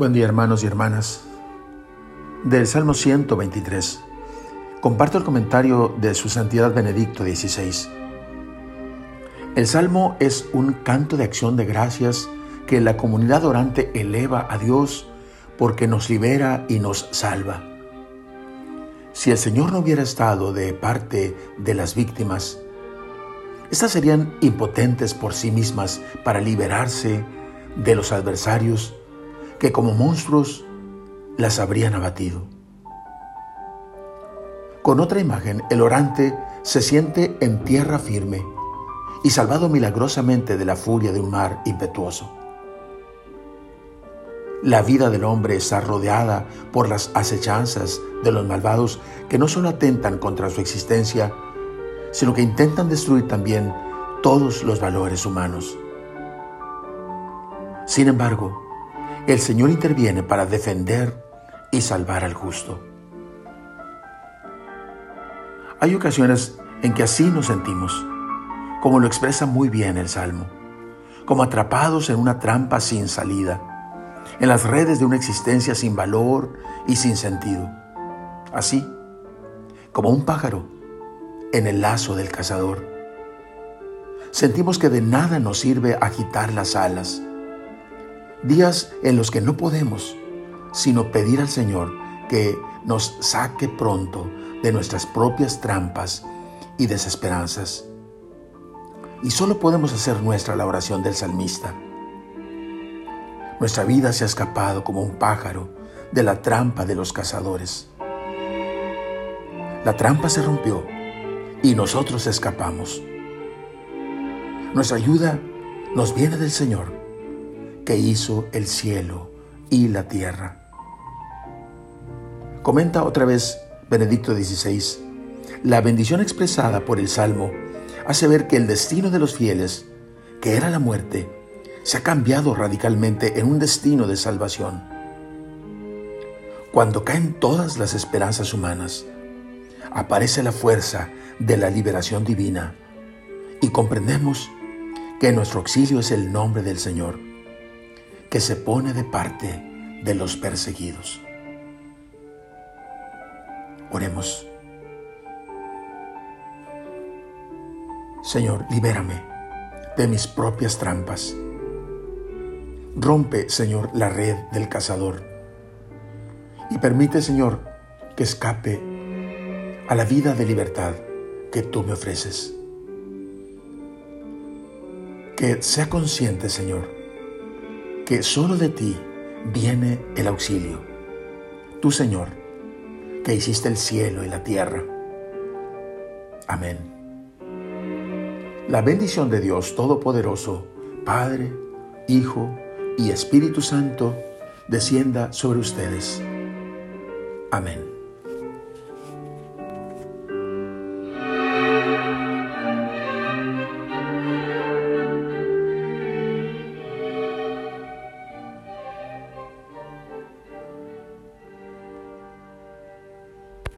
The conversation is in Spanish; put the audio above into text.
Buen día hermanos y hermanas. Del Salmo 123. Comparto el comentario de su Santidad Benedicto XVI. El Salmo es un canto de acción de gracias que la comunidad orante eleva a Dios porque nos libera y nos salva. Si el Señor no hubiera estado de parte de las víctimas, estas serían impotentes por sí mismas para liberarse de los adversarios que como monstruos las habrían abatido. Con otra imagen, el orante se siente en tierra firme y salvado milagrosamente de la furia de un mar impetuoso. La vida del hombre está rodeada por las acechanzas de los malvados que no solo atentan contra su existencia, sino que intentan destruir también todos los valores humanos. Sin embargo, el Señor interviene para defender y salvar al justo. Hay ocasiones en que así nos sentimos, como lo expresa muy bien el Salmo, como atrapados en una trampa sin salida, en las redes de una existencia sin valor y sin sentido. Así, como un pájaro en el lazo del cazador. Sentimos que de nada nos sirve agitar las alas, días en los que no podemos sino pedir al Señor que nos saque pronto de nuestras propias trampas y desesperanzas. Y solo podemos hacer nuestra la oración del salmista. Nuestra vida se ha escapado como un pájaro de la trampa de los cazadores. La trampa se rompió y nosotros escapamos. Nuestra ayuda nos viene del Señor que hizo el cielo y la tierra. Comenta otra vez Benedicto XVI, la bendición expresada por el Salmo hace ver que el destino de los fieles, que era la muerte, se ha cambiado radicalmente en un destino de salvación. Cuando caen todas las esperanzas humanas, aparece la fuerza de la liberación divina y comprendemos que nuestro auxilio es el nombre del Señor que se pone de parte de los perseguidos. Oremos. Señor, libérame de mis propias trampas. Rompe, Señor, la red del cazador y permite, Señor, que escape a la vida de libertad que tú me ofreces. Que sea consciente, Señor, que solo de ti viene el auxilio. Tú, Señor, que hiciste el cielo y la tierra. Amén. La bendición de Dios Todopoderoso, Padre, Hijo y Espíritu Santo, descienda sobre ustedes. Amén.